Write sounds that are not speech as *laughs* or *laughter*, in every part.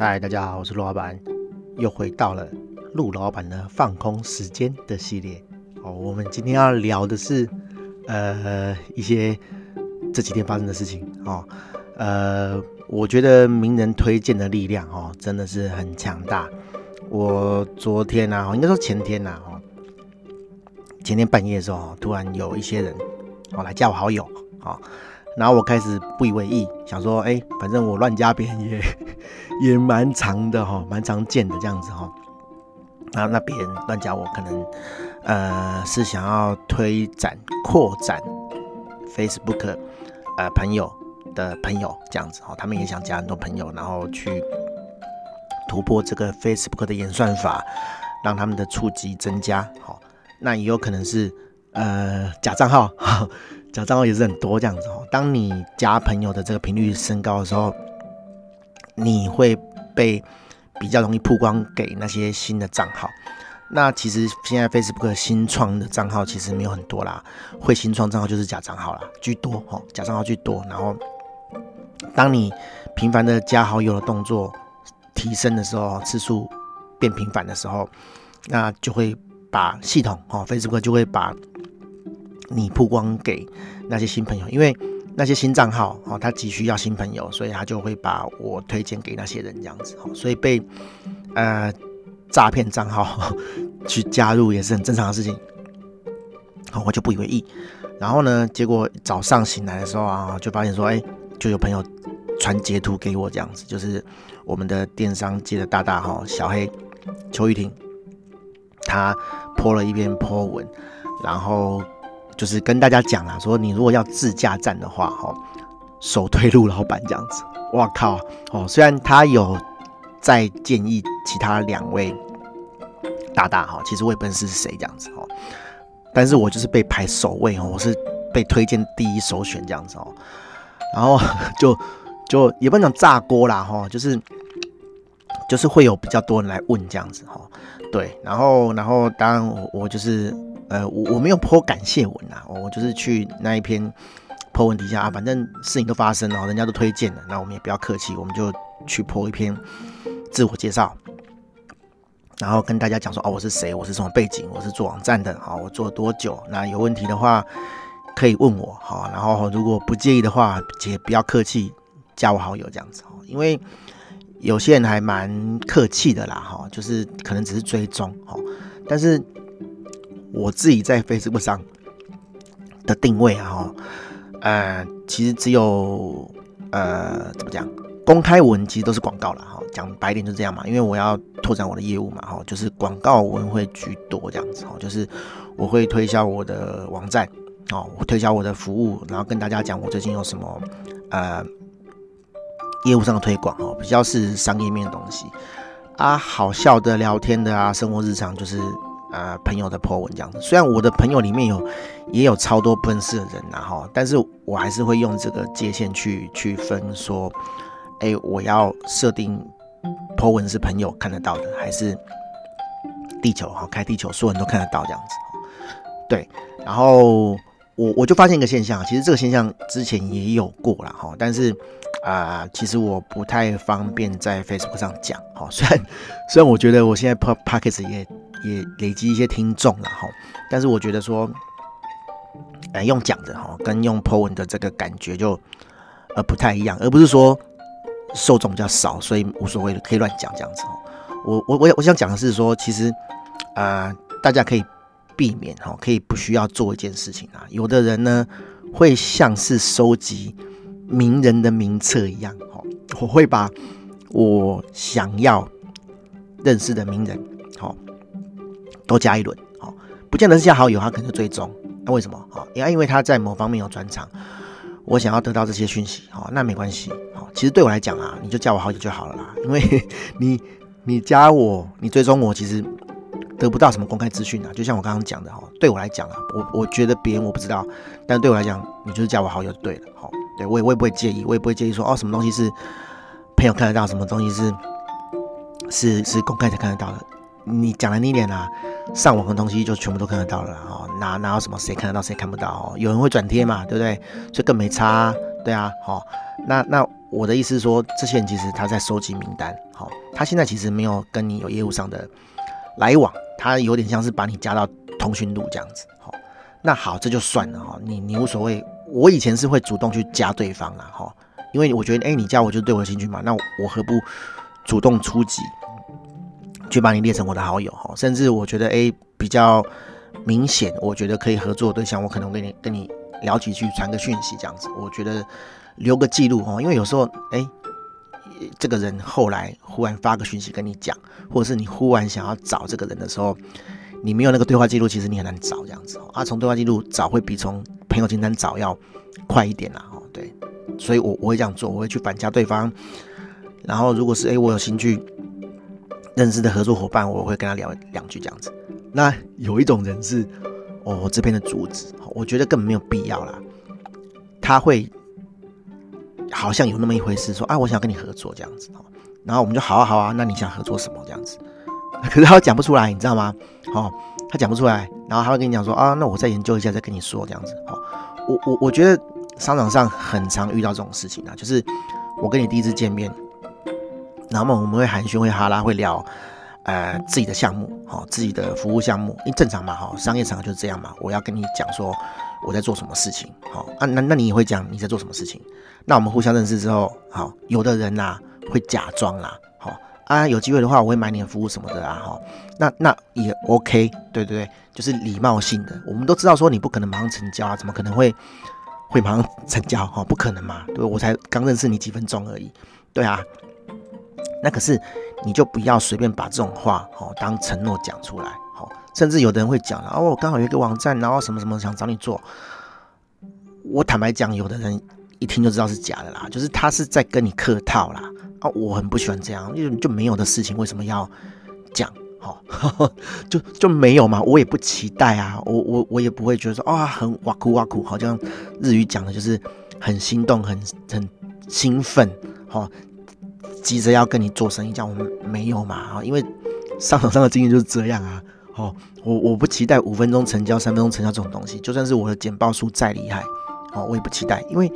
嗨，大家好，我是陆老板，又回到了陆老板的放空时间的系列。哦，我们今天要聊的是，呃，一些这几天发生的事情。哦，呃，我觉得名人推荐的力量，哦，真的是很强大。我昨天啊，应该说前天呐，哦，前天半夜的时候，突然有一些人，哦，来加我好友，哦。然后我开始不以为意，想说，哎，反正我乱加别人也也蛮长的哈，蛮常见的这样子哈。那那别人乱加我，可能呃是想要推展扩展 Facebook 呃朋友的朋友这样子哈，他们也想加很多朋友，然后去突破这个 Facebook 的演算法，让他们的触及增加。好，那也有可能是呃假账号。*laughs* 假账号也是很多这样子哦。当你加朋友的这个频率升高的时候，你会被比较容易曝光给那些新的账号。那其实现在 Facebook 新创的账号其实没有很多啦，会新创账号就是假账号啦，居多哦，假账号居多。然后，当你频繁的加好友的动作提升的时候，次数变频繁的时候，那就会把系统哦，Facebook 就会把。你曝光给那些新朋友，因为那些新账号哦，他急需要新朋友，所以他就会把我推荐给那些人这样子哦，所以被呃诈骗账号 *laughs* 去加入也是很正常的事情，好，我就不以为意。然后呢，结果早上醒来的时候啊，就发现说，哎，就有朋友传截图给我这样子，就是我们的电商界的大大哈小黑邱玉婷，他泼了一篇泼文，然后。就是跟大家讲啦，说你如果要自驾站的话，哦，首推陆老板这样子。哇靠，哦，虽然他有在建议其他两位大大哈，其实我也不认识是谁这样子哦，但是我就是被排首位哦，我是被推荐第一首选这样子哦，然后 *laughs* 就就也不能讲炸锅啦哈，就是就是会有比较多人来问这样子哈，对，然后然后当然我就是。呃，我我没有 po 感谢文、啊，我就是去那一篇 po 文底下啊，反正事情都发生了，人家都推荐了，那我们也不要客气，我们就去 po 一篇自我介绍，然后跟大家讲说哦，我是谁，我是什么背景，我是做网站的，好，我做了多久，那有问题的话可以问我，好，然后如果不介意的话，也不要客气，加我好友这样子，因为有些人还蛮客气的啦，哈，就是可能只是追踪，哈，但是。我自己在 Facebook 上的定位啊，呃，其实只有呃，怎么讲？公开文其实都是广告了哈，讲白点就这样嘛，因为我要拓展我的业务嘛，哈，就是广告文会居多这样子，哈，就是我会推销我的网站，哦，我推销我的服务，然后跟大家讲我最近有什么呃业务上的推广，哦，比较是商业面的东西啊，好笑的、聊天的啊，生活日常就是。呃，朋友的 po 文这样子，虽然我的朋友里面有也有超多不认识的人然后，但是我还是会用这个界限去去分说，哎、我要设定 po 文是朋友看得到的，还是地球哈，开地球所有人都看得到这样子。对，然后我我就发现一个现象，其实这个现象之前也有过了哈，但是啊、其实我不太方便在 Facebook 上讲哈，虽然虽然我觉得我现在 Podcast 也。也累积一些听众了哈，但是我觉得说，呃，用讲的哈，跟用 po 文的这个感觉就呃不太一样，而不是说受众比较少，所以无所谓可以乱讲这样子。我我我我想讲的是说，其实啊、呃，大家可以避免哈，可以不需要做一件事情啊。有的人呢，会像是收集名人的名册一样哈，我会把我想要认识的名人好。都加一轮，好，不见得是加好友，他可能追踪。那为什么？好，因为因为他在某方面有专长，我想要得到这些讯息，好，那没关系，好，其实对我来讲啊，你就加我好友就好了啦。因为 *laughs* 你你加我，你追踪我，其实得不到什么公开资讯啊。就像我刚刚讲的哈，对我来讲啊，我我觉得别人我不知道，但对我来讲，你就是加我好友就对了，好，对我也我也不会介意，我也不会介意说哦，什么东西是朋友看得到，什么东西是是是公开才看得到的。你讲的那一点啊，上网的东西就全部都看得到了哦，哪哪有什么谁看得到谁看不到哦？有人会转贴嘛，对不对？所以更没差，对啊，好，那那我的意思是说，这些人其实他在收集名单，好，他现在其实没有跟你有业务上的来往，他有点像是把你加到通讯录这样子，好，那好，这就算了哈，你你无所谓。我以前是会主动去加对方啦，哈，因为我觉得，哎，你加我就对我有兴趣嘛，那我何不主动出击，去把你列成我的好友，哈，甚至我觉得，哎，比较明显，我觉得可以合作的对象，我可能跟你跟你聊几句，传个讯息这样子，我觉得。留个记录哦，因为有时候哎，这个人后来忽然发个讯息跟你讲，或者是你忽然想要找这个人的时候，你没有那个对话记录，其实你很难找这样子。啊，从对话记录找会比从朋友清单找要快一点啦哦。对，所以我我会这样做，我会去反加对方，然后如果是哎我有兴趣认识的合作伙伴，我会跟他聊两句这样子。那有一种人是哦这边的主子，我觉得根本没有必要啦，他会。好像有那么一回事，说啊，我想跟你合作这样子哦，然后我们就好啊好啊，那你想合作什么这样子？*laughs* 可是他讲不出来，你知道吗？哦，他讲不出来，然后他会跟你讲说啊，那我再研究一下再跟你说这样子。哦，我我我觉得商场上很常遇到这种事情啊，就是我跟你第一次见面，然后我们会寒暄会哈拉会聊。呃，自己的项目，好，自己的服务项目，因为正常嘛，哈，商业场就是这样嘛。我要跟你讲说我在做什么事情，好啊，那那你也会讲你在做什么事情。那我们互相认识之后，好，有的人呐会假装啦，好啊，有机会的话我会买你的服务什么的啊，哈，那那也 OK，对对对，就是礼貌性的。我们都知道说你不可能马上成交啊，怎么可能会会马上成交？哈，不可能嘛，对，我才刚认识你几分钟而已，对啊。那可是，你就不要随便把这种话哦当承诺讲出来，好，甚至有的人会讲了哦，我刚好有一个网站，然后什么什么想找你做。我坦白讲，有的人一听就知道是假的啦，就是他是在跟你客套啦啊，我很不喜欢这样，因为就没有的事情为什么要讲？好，*laughs* 就就没有嘛，我也不期待啊，我我我也不会觉得说啊、哦、很哇酷哇酷，好像日语讲的就是很心动，很很兴奋，好。急着要跟你做生意，这样我们没有嘛？啊，因为商场上的经验就是这样啊。哦，我我不期待五分钟成交、三分钟成交这种东西，就算是我的简报书再厉害，哦，我也不期待，因为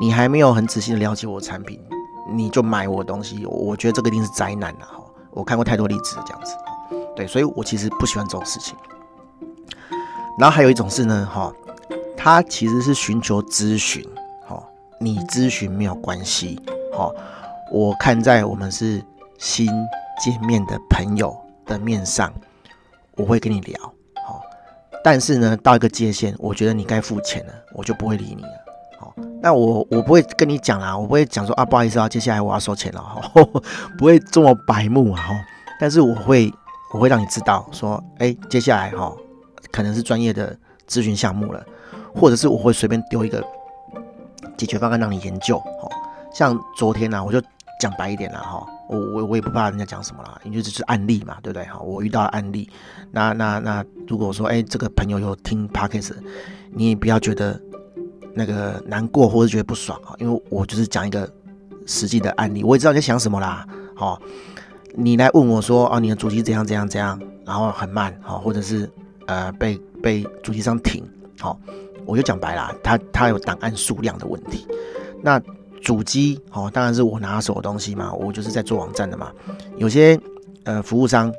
你还没有很仔细的了解我产品，你就买我东西，我觉得这个一定是灾难的哈。我看过太多例子这样子，对，所以我其实不喜欢这种事情。然后还有一种是呢，哈，他其实是寻求咨询，哈，你咨询没有关系，哈。我看在我们是新见面的朋友的面上，我会跟你聊，好，但是呢，到一个界限，我觉得你该付钱了，我就不会理你了，好，那我我不会跟你讲啦，我不会讲说啊，不好意思啊，接下来我要收钱了，哈，*laughs* 不会这么白目啊，哈，但是我会我会让你知道说，哎，接下来哈，可能是专业的咨询项目了，或者是我会随便丢一个解决方案让你研究，好，像昨天呢，我就。讲白一点了，哈，我我我也不怕人家讲什么啦，因为这是案例嘛，对不对？哈，我遇到案例，那那那如果说，哎，这个朋友有听 Podcast，你也不要觉得那个难过或者觉得不爽啊，因为我就是讲一个实际的案例，我也知道你在想什么啦，好，你来问我说，哦，你的主机怎样怎样怎样，然后很慢，好，或者是呃被被主机商停，好，我就讲白啦，它它有档案数量的问题，那。主机哦，当然是我拿手的东西嘛，我就是在做网站的嘛。有些呃服务商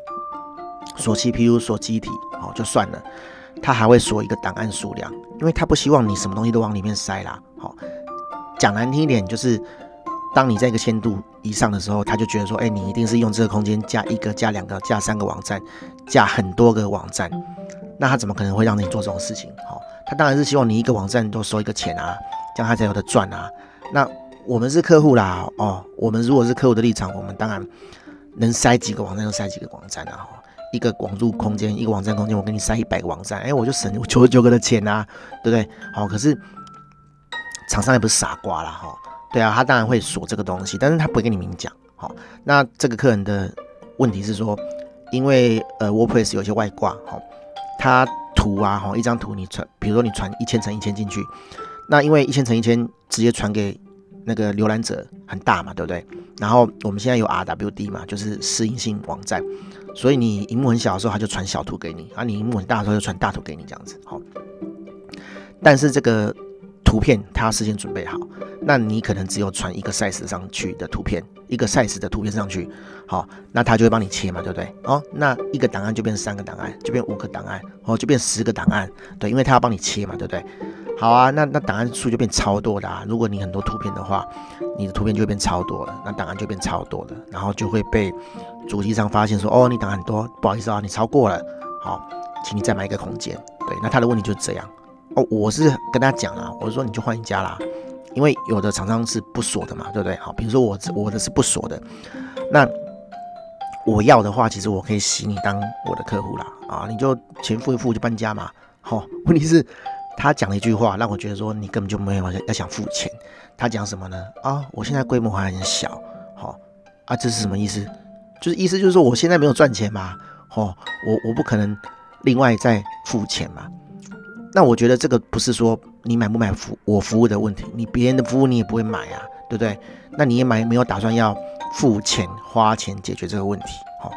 锁 CPU 锁机体哦，就算了，他还会锁一个档案数量，因为他不希望你什么东西都往里面塞啦。好，讲难听一点，就是当你在一个限度以上的时候，他就觉得说，哎，你一定是用这个空间加一个、加两个、加三个网站，加很多个网站，那他怎么可能会让你做这种事情？好，他当然是希望你一个网站都收一个钱啊，这样他才有的赚啊。那我们是客户啦，哦，我们如果是客户的立场，我们当然能塞几个网站就塞几个网站啊，一个网路空间，一个网站空间，我给你塞一百个网站，哎，我就省九十九个的钱啊，对不对？好，可是厂商也不是傻瓜啦，哈，对啊，他当然会锁这个东西，但是他不会跟你明讲，好，那这个客人的问题是说，因为呃，WordPress 有些外挂，哈，他图啊，哈，一张图你传，比如说你传一千乘一千进去，那因为一千乘一千直接传给那个浏览者很大嘛，对不对？然后我们现在有 RWD 嘛，就是适应性网站，所以你荧幕很小的时候，它就传小图给你；啊，你荧幕很大的时候，就传大图给你，这样子。好，但是这个图片他要事先准备好，那你可能只有传一个 size 上去的图片，一个 size 的图片上去，好，那他就会帮你切嘛，对不对？哦，那一个档案就变三个档案，就变五个档案，哦，就变十个档案，对，因为他要帮你切嘛，对不对？好啊，那那档案数就变超多的啊。如果你很多图片的话，你的图片就会变超多了，那档案就变超多的，然后就会被主机上发现说，哦，你档很多，不好意思啊，你超过了，好，请你再买一个空间。对，那他的问题就是这样。哦，我是跟他讲啊，我说你就换一家啦，因为有的厂商是不锁的嘛，对不对？好，比如说我我的是不锁的，那我要的话，其实我可以洗你当我的客户啦，啊，你就钱付一付就搬家嘛。好，哦，问题是他讲了一句话，让我觉得说你根本就没有要想付钱。他讲什么呢？啊，我现在规模还很小，好，啊，这是什么意思？就是意思就是说我现在没有赚钱嘛，哦，我我不可能另外再付钱嘛。那我觉得这个不是说你买不买服我服务的问题，你别人的服务你也不会买啊，对不对？那你也买没有打算要付钱花钱解决这个问题？好，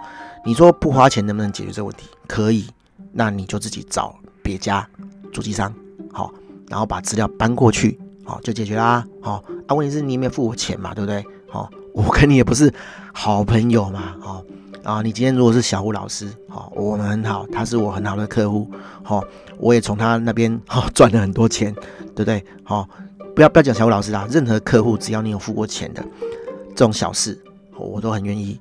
你说不花钱能不能解决这个问题？可以，那你就自己找别家主机商，好，然后把资料搬过去，好，就解决啦。好，啊，问题是你也没有付我钱嘛，对不对？好，我跟你也不是好朋友嘛，好。啊，你今天如果是小吴老师，好，我们很好，他是我很好的客户，好，我也从他那边好 *laughs* 赚了很多钱，对不对？好，不要不要讲小吴老师啊，任何客户只要你有付过钱的这种小事，我都很愿意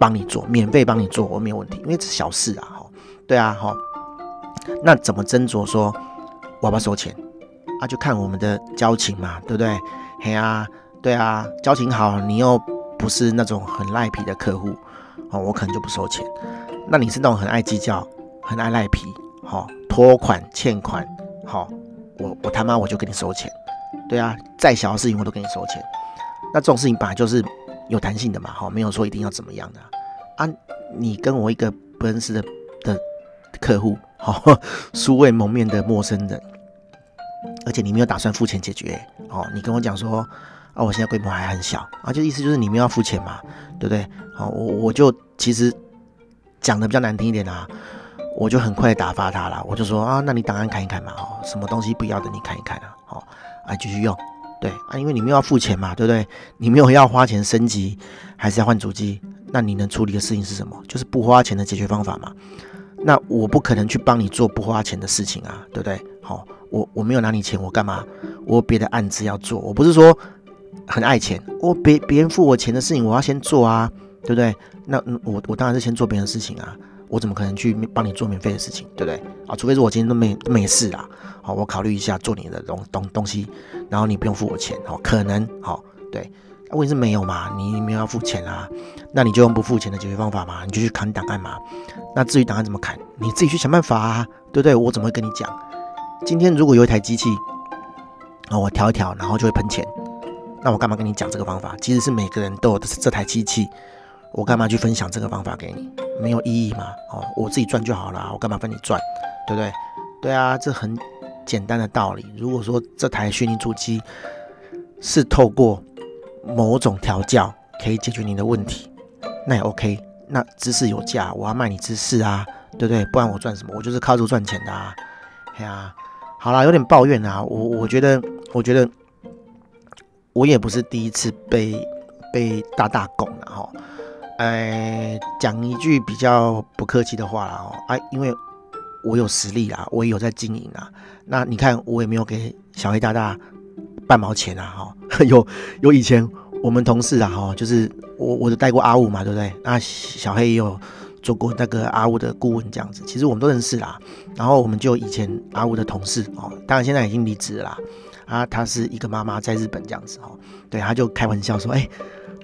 帮你做，免费帮你做，我没有问题，因为这是小事啊，哈，对啊，好，那怎么斟酌说我要不要收钱啊？就看我们的交情嘛，对不对？嘿啊，对啊，交情好，你又不是那种很赖皮的客户。哦，我可能就不收钱。那你是那种很爱计较、很爱赖皮，好拖款、欠款，好，我我他妈我就跟你收钱。对啊，再小的事情我都跟你收钱。那这种事情本来就是有弹性的嘛，好，没有说一定要怎么样的啊。你跟我一个不认识的的客户，好，*laughs* 素未谋面的陌生人，而且你没有打算付钱解决，哦，你跟我讲说。啊，我现在规模还很小啊，就意思就是你们要付钱嘛，对不对？好，我我就其实讲的比较难听一点啊，我就很快打发他了，我就说啊，那你档案看一看嘛，哦，什么东西不要的你看一看啊，好，啊继续用，对啊，因为你们要付钱嘛，对不对？你没有要花钱升级，还是要换主机，那你能处理的事情是什么？就是不花钱的解决方法嘛。那我不可能去帮你做不花钱的事情啊，对不对？好，我我没有拿你钱，我干嘛？我有别的案子要做，我不是说。很爱钱，我别别人付我钱的事情，我要先做啊，对不对？那我我当然是先做别人的事情啊，我怎么可能去帮你做免费的事情，对不对？啊，除非是我今天都没都没事啊，好，我考虑一下做你的东东东西，然后你不用付我钱，好，可能好，对，问题是没有嘛，你没有要付钱啊，那你就用不付钱的解决方法嘛，你就去砍档案嘛，那至于档案怎么砍，你自己去想办法啊，对不对？我怎么会跟你讲？今天如果有一台机器，啊，我调一调，然后就会喷钱。那我干嘛跟你讲这个方法？其实是每个人都有这台机器，我干嘛去分享这个方法给你？没有意义嘛？哦，我自己赚就好了，我干嘛分你赚？对不对？对啊，这很简单的道理。如果说这台虚拟主机是透过某种调教可以解决你的问题，那也 OK。那知识有价，我要卖你知识啊，对不对？不然我赚什么？我就是靠这赚钱的啊。哎呀，好啦，有点抱怨啊。我我觉得，我觉得。我也不是第一次被被大大拱了哈，哎，讲一句比较不客气的话了哦，哎，因为我有实力啦，我也有在经营啊。那你看我也没有给小黑大大半毛钱啊哈，*laughs* 有有以前我们同事啊哈，就是我我都带过阿五嘛，对不对？那小黑也有做过那个阿五的顾问这样子，其实我们都认识啦。然后我们就以前阿五的同事哦，当然现在已经离职了啦。啊，她是一个妈妈，在日本这样子哈，对，他就开玩笑说：“哎、欸，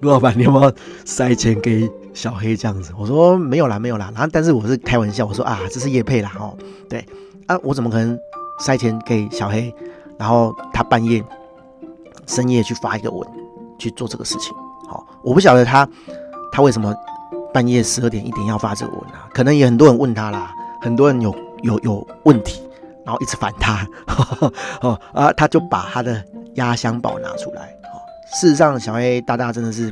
卢老板，你有没有塞钱给小黑这样子？”我说：“没有啦，没有啦。”然后，但是我是开玩笑，我说：“啊，这是叶配啦，哦，对，啊，我怎么可能塞钱给小黑？然后他半夜深夜去发一个文去做这个事情？好，我不晓得他他为什么半夜十二点一点要发这个文啊？可能也很多人问他啦，很多人有有有问题。”然后一直烦他，*laughs* 哦啊，他就把他的压箱宝拿出来。哦，事实上，小黑大大真的是，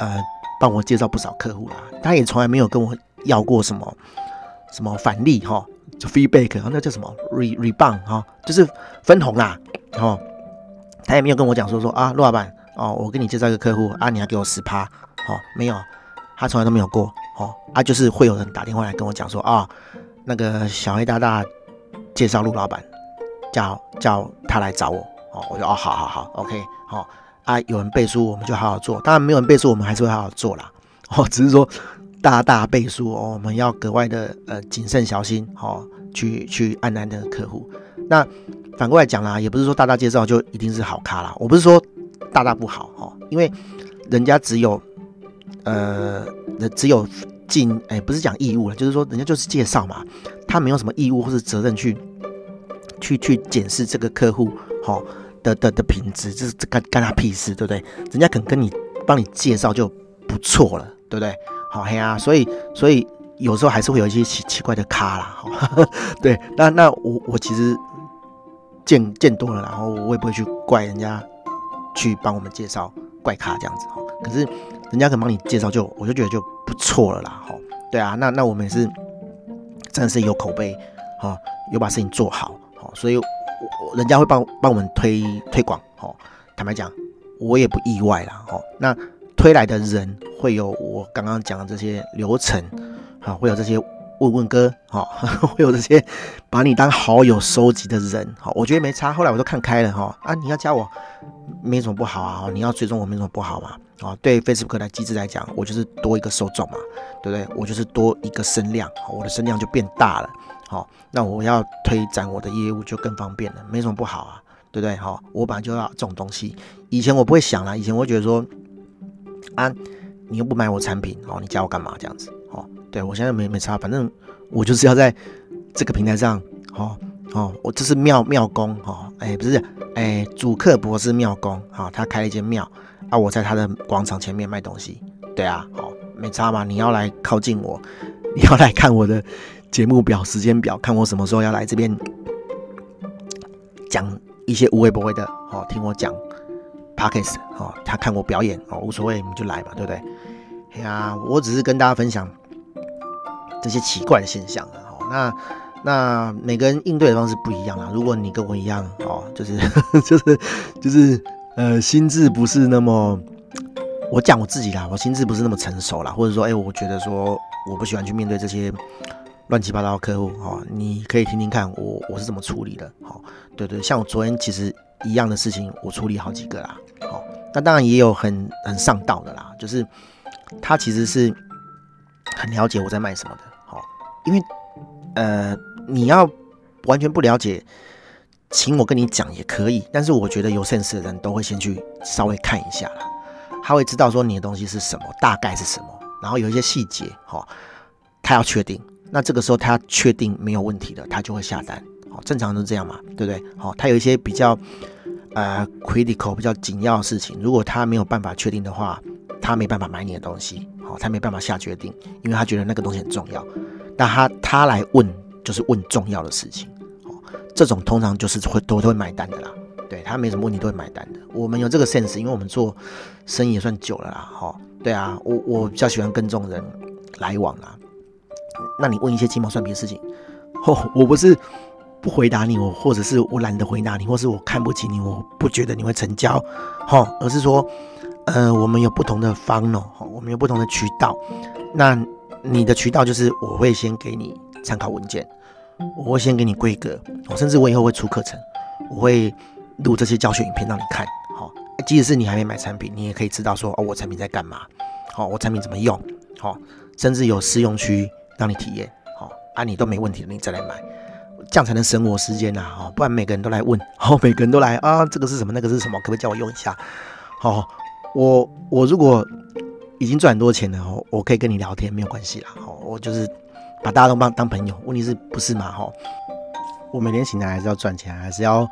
呃，帮我介绍不少客户啦。他也从来没有跟我要过什么什么返利哈，就 feedback，那叫什么？re rebound 哈，就是分红啦，哦，他也没有跟我讲说说啊，陆老板哦，我给你介绍一个客户啊，你要给我十趴。哦，没有，他从来都没有过。哦，啊，就是会有人打电话来跟我讲说啊，那个小黑大大介绍陆老板，叫叫他来找我哦，我就哦，好好好，OK，好、哦、啊，有人背书我们就好好做，当然没有人背书我们还是会好好做啦，*laughs* 哦，只是说大大背书哦，我们要格外的呃谨慎小心哦，去去按捺那个客户，那。反过来讲啦，也不是说大大介绍就一定是好咖啦。我不是说大大不好哦，因为人家只有呃，只有尽哎、不是讲义务了，就是说人家就是介绍嘛，他没有什么义务或是责任去去去检视这个客户好的的的品质，这是干干他屁事，对不对？人家肯跟你帮你介绍就不错了，对不对？好嘿啊，所以所以有时候还是会有一些奇奇怪的咖啦，*laughs* 对，那那我我其实。见见多了，然后我也不会去怪人家去帮我们介绍怪咖这样子哈。可是人家肯帮你介绍，就我就觉得就不错了啦哈。对啊，那那我们也是真的是有口碑哈，有把事情做好哦，所以我人家会帮帮我们推推广哦。坦白讲，我也不意外啦哦。那推来的人会有我刚刚讲的这些流程哈，会有这些。问问哥，哈，*laughs* 会有这些把你当好友收集的人，哈，我觉得没差。后来我都看开了，哈，啊，你要加我，没什么不好啊，你要追踪我，没什么不好嘛，啊，对 Facebook 的机制来讲，我就是多一个受众嘛，对不对？我就是多一个声量，我的声量就变大了，好，那我要推展我的业务就更方便了，没什么不好啊，对不对？好，我本来就要这种东西，以前我不会想啦，以前我觉得说，啊，你又不买我产品，哦，你加我干嘛这样子？哦对，我现在没没差，反正我就是要在这个平台上，哦哦，我这是庙庙公，哦，哎，不是，哎，主客博士庙公，哈、哦，他开了一间庙，啊，我在他的广场前面卖东西，对啊，哦，没差嘛，你要来靠近我，你要来看我的节目表、时间表，看我什么时候要来这边讲一些无微不微的，哦，听我讲 Podcast 哦，他看我表演，哦，无所谓，你就来嘛，对不对？哎呀，我只是跟大家分享。这些奇怪的现象，哦，那那每个人应对的方式不一样啦。如果你跟我一样，哦，就是 *laughs* 就是就是呃，心智不是那么，我讲我自己啦，我心智不是那么成熟啦，或者说，哎，我觉得说我不喜欢去面对这些乱七八糟的客户，哦，你可以听听看我我是怎么处理的，哦，对对，像我昨天其实一样的事情，我处理好几个啦，哦，那当然也有很很上道的啦，就是他其实是很了解我在卖什么的。因为，呃，你要完全不了解，请我跟你讲也可以。但是我觉得有 sense 的人都会先去稍微看一下啦，他会知道说你的东西是什么，大概是什么，然后有一些细节，哈、哦，他要确定。那这个时候他确定没有问题的，他就会下单。好，正常都是这样嘛，对不对？好、他有一些比较呃 critical 比较紧要的事情，如果他没有办法确定的话，他没办法买你的东西，好、他没办法下决定，因为他觉得那个东西很重要。那他他来问，就是问重要的事情，好，这种通常就是会都会买单的啦，对他没什么问题都会买单的。我们有这个 sense，因为我们做生意也算久了啦，哈，对啊，我我比较喜欢跟这种人来往啦。那你问一些鸡毛蒜皮的事情，哦，我不是不回答你，我或者是我懒得回答你，或是我看不起你，我不觉得你会成交，哈，而是说，呃，我们有不同的方哦，我们有不同的渠道，那。你的渠道就是我会先给你参考文件，我会先给你规格，我甚至我以后会出课程，我会录这些教学影片让你看，好，即使是你还没买产品，你也可以知道说哦，我产品在干嘛，好，我产品怎么用，好，甚至有试用区让你体验，好，啊，你都没问题了，你再来买，这样才能省我时间呐，哈，不然每个人都来问，*laughs* 好，每个人都来啊，这个是什么，那个是什么，可不可以叫我用一下？好，我我如果。已经赚很多钱了哦，我可以跟你聊天，没有关系啦。哦，我就是把大家都当当朋友。问题是不是嘛？哈，我每天醒来还是要赚钱，还是要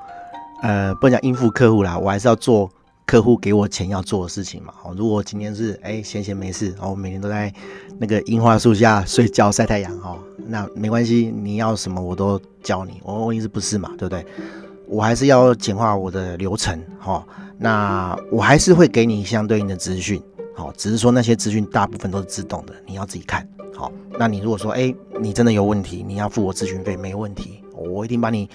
呃，不能讲应付客户啦，我还是要做客户给我钱要做的事情嘛。哦，如果今天是哎闲闲没事，哦，我每天都在那个樱花树下睡觉晒太阳哈，那没关系，你要什么我都教你。我问题是不是嘛？对不对？我还是要简化我的流程哈，那我还是会给你相对应的资讯。好，只是说那些资讯大部分都是自动的，你要自己看。好，那你如果说，哎、你真的有问题，你要付我咨询费，没问题，我一定把你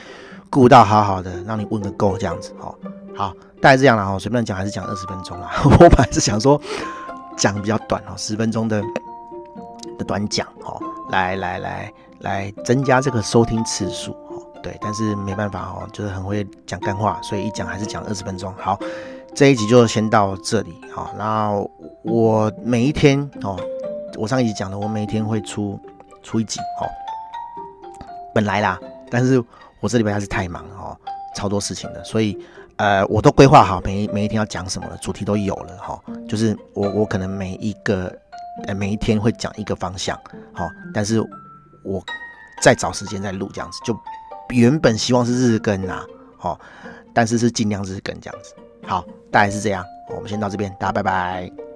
顾到好好的，让你问个够这样子。好，好，大概这样了哈，随便讲还是讲二十分钟啦。*laughs* 我本来是想说讲比较短哦，十分钟的的短讲哦，来来来来增加这个收听次数哦。对，但是没办法哦，就是很会讲干话，所以一讲还是讲二十分钟。好，这一集就先到这里好，然后我每一天哦，我上一集讲了，我每一天会出出一集哦。本来啦，但是我这礼拜还是太忙哦，超多事情的，所以呃，我都规划好每每一天要讲什么了，主题都有了哈、就是我我可能每一个呃每一天会讲一个方向，好、但是我再找时间再录这样子，就原本希望是日更啊，好、但是是尽量日更这样子。好，大概是这样，我们先到这边，大家拜拜。